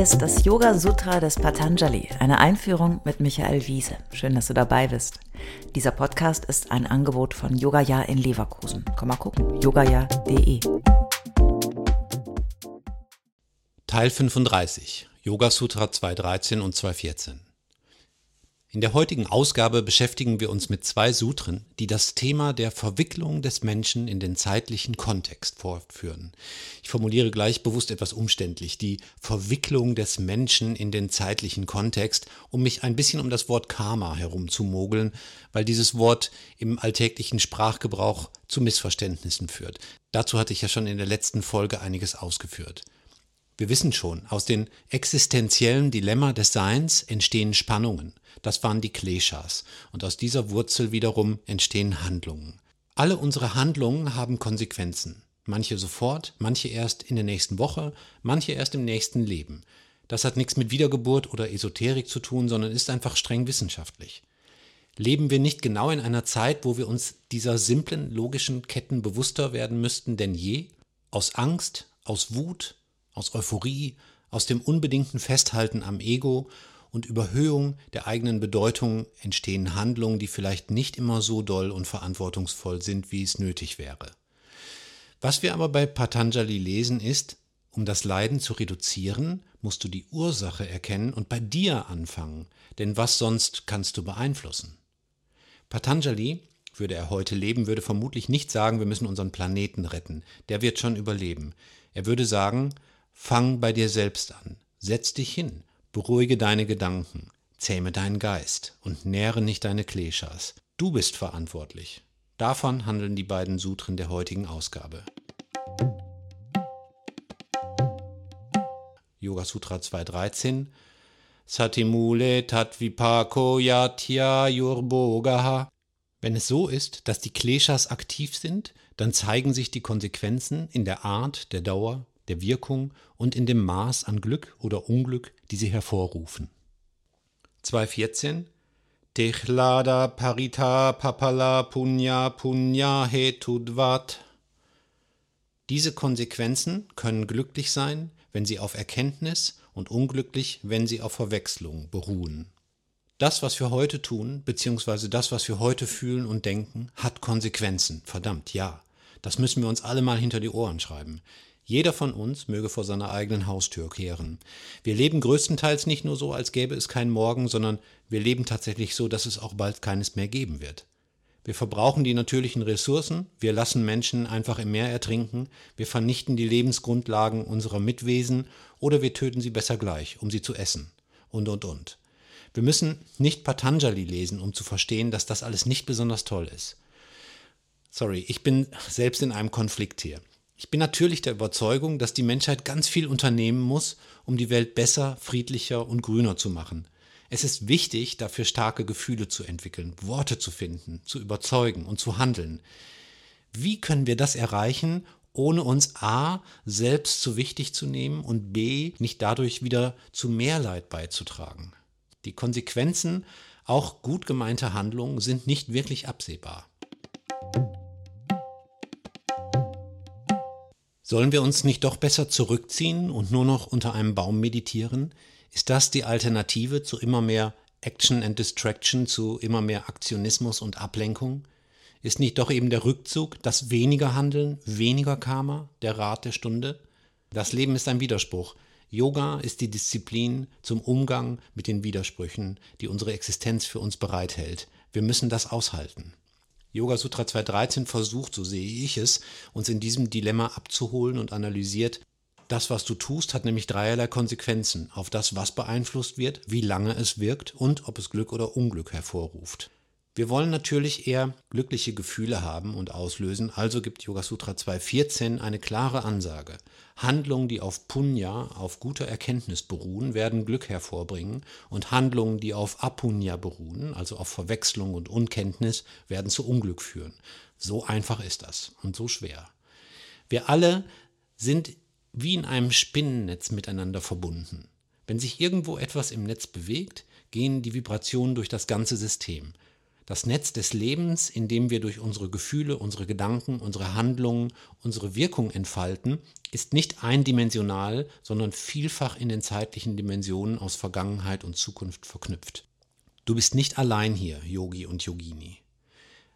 Ist das Yoga Sutra des Patanjali, eine Einführung mit Michael Wiese. Schön, dass du dabei bist. Dieser Podcast ist ein Angebot von Yogaya in Leverkusen. Komm mal gucken, yogaya.de. Teil 35, Yoga Sutra 213 und 214. In der heutigen Ausgabe beschäftigen wir uns mit zwei Sutren, die das Thema der Verwicklung des Menschen in den zeitlichen Kontext fortführen. Ich formuliere gleich bewusst etwas umständlich, die Verwicklung des Menschen in den zeitlichen Kontext, um mich ein bisschen um das Wort Karma herumzumogeln, weil dieses Wort im alltäglichen Sprachgebrauch zu Missverständnissen führt. Dazu hatte ich ja schon in der letzten Folge einiges ausgeführt. Wir wissen schon, aus den existenziellen Dilemma des Seins entstehen Spannungen. Das waren die Kleshas. Und aus dieser Wurzel wiederum entstehen Handlungen. Alle unsere Handlungen haben Konsequenzen. Manche sofort, manche erst in der nächsten Woche, manche erst im nächsten Leben. Das hat nichts mit Wiedergeburt oder Esoterik zu tun, sondern ist einfach streng wissenschaftlich. Leben wir nicht genau in einer Zeit, wo wir uns dieser simplen logischen Ketten bewusster werden müssten denn je? Aus Angst, aus Wut, aus Euphorie, aus dem unbedingten Festhalten am Ego und Überhöhung der eigenen Bedeutung entstehen Handlungen, die vielleicht nicht immer so doll und verantwortungsvoll sind, wie es nötig wäre. Was wir aber bei Patanjali lesen ist, um das Leiden zu reduzieren, musst du die Ursache erkennen und bei dir anfangen, denn was sonst kannst du beeinflussen? Patanjali, würde er heute leben, würde vermutlich nicht sagen, wir müssen unseren Planeten retten, der wird schon überleben. Er würde sagen, Fang bei dir selbst an. Setz dich hin, beruhige deine Gedanken, zähme deinen Geist und nähre nicht deine Kleshas. Du bist verantwortlich. Davon handeln die beiden Sutren der heutigen Ausgabe. Yoga Sutra 2.13 Satimule tatvipako yatya yurbogaha Wenn es so ist, dass die Kleshas aktiv sind, dann zeigen sich die Konsequenzen in der Art, der Dauer, der Wirkung und in dem Maß an Glück oder Unglück, die sie hervorrufen. 2.14 Techlada parita papala punya punya hetudvat. Diese Konsequenzen können glücklich sein, wenn sie auf Erkenntnis und unglücklich, wenn sie auf Verwechslung beruhen. Das, was wir heute tun, beziehungsweise das, was wir heute fühlen und denken, hat Konsequenzen. Verdammt, ja. Das müssen wir uns alle mal hinter die Ohren schreiben. Jeder von uns möge vor seiner eigenen Haustür kehren. Wir leben größtenteils nicht nur so, als gäbe es keinen Morgen, sondern wir leben tatsächlich so, dass es auch bald keines mehr geben wird. Wir verbrauchen die natürlichen Ressourcen, wir lassen Menschen einfach im Meer ertrinken, wir vernichten die Lebensgrundlagen unserer Mitwesen oder wir töten sie besser gleich, um sie zu essen. Und, und, und. Wir müssen nicht Patanjali lesen, um zu verstehen, dass das alles nicht besonders toll ist. Sorry, ich bin selbst in einem Konflikt hier. Ich bin natürlich der Überzeugung, dass die Menschheit ganz viel unternehmen muss, um die Welt besser, friedlicher und grüner zu machen. Es ist wichtig, dafür starke Gefühle zu entwickeln, Worte zu finden, zu überzeugen und zu handeln. Wie können wir das erreichen, ohne uns a. selbst zu wichtig zu nehmen und b. nicht dadurch wieder zu mehr Leid beizutragen? Die Konsequenzen auch gut gemeinter Handlungen sind nicht wirklich absehbar. Sollen wir uns nicht doch besser zurückziehen und nur noch unter einem Baum meditieren? Ist das die Alternative zu immer mehr Action and Distraction, zu immer mehr Aktionismus und Ablenkung? Ist nicht doch eben der Rückzug, das weniger Handeln, weniger Karma, der Rat der Stunde? Das Leben ist ein Widerspruch. Yoga ist die Disziplin zum Umgang mit den Widersprüchen, die unsere Existenz für uns bereithält. Wir müssen das aushalten. Yoga Sutra 2.13 versucht, so sehe ich es, uns in diesem Dilemma abzuholen und analysiert, das, was du tust, hat nämlich dreierlei Konsequenzen auf das, was beeinflusst wird, wie lange es wirkt und ob es Glück oder Unglück hervorruft. Wir wollen natürlich eher glückliche Gefühle haben und auslösen, also gibt Yoga Sutra 2.14 eine klare Ansage. Handlungen, die auf Punya, auf guter Erkenntnis beruhen, werden Glück hervorbringen und Handlungen, die auf Apunya beruhen, also auf Verwechslung und Unkenntnis, werden zu Unglück führen. So einfach ist das und so schwer. Wir alle sind wie in einem Spinnennetz miteinander verbunden. Wenn sich irgendwo etwas im Netz bewegt, gehen die Vibrationen durch das ganze System. Das Netz des Lebens, in dem wir durch unsere Gefühle, unsere Gedanken, unsere Handlungen, unsere Wirkung entfalten, ist nicht eindimensional, sondern vielfach in den zeitlichen Dimensionen aus Vergangenheit und Zukunft verknüpft. Du bist nicht allein hier, Yogi und Yogini.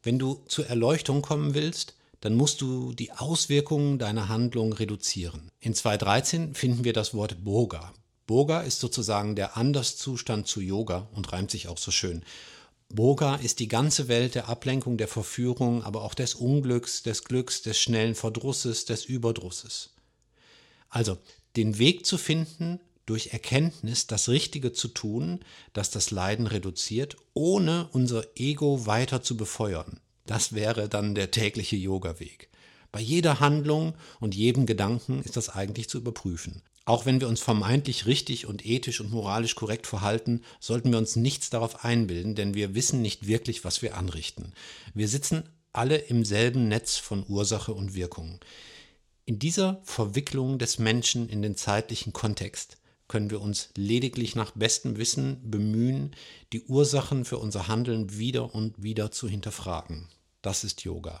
Wenn du zur Erleuchtung kommen willst, dann musst du die Auswirkungen deiner Handlung reduzieren. In 2.13 finden wir das Wort Boga. Boga ist sozusagen der Anderszustand zu Yoga und reimt sich auch so schön. Boga ist die ganze Welt der Ablenkung, der Verführung, aber auch des Unglücks, des Glücks, des schnellen Verdrusses, des Überdrusses. Also den Weg zu finden, durch Erkenntnis das Richtige zu tun, das das Leiden reduziert, ohne unser Ego weiter zu befeuern. Das wäre dann der tägliche Yoga-Weg. Bei jeder Handlung und jedem Gedanken ist das eigentlich zu überprüfen. Auch wenn wir uns vermeintlich richtig und ethisch und moralisch korrekt verhalten, sollten wir uns nichts darauf einbilden, denn wir wissen nicht wirklich, was wir anrichten. Wir sitzen alle im selben Netz von Ursache und Wirkung. In dieser Verwicklung des Menschen in den zeitlichen Kontext können wir uns lediglich nach bestem Wissen bemühen, die Ursachen für unser Handeln wieder und wieder zu hinterfragen. Das ist Yoga.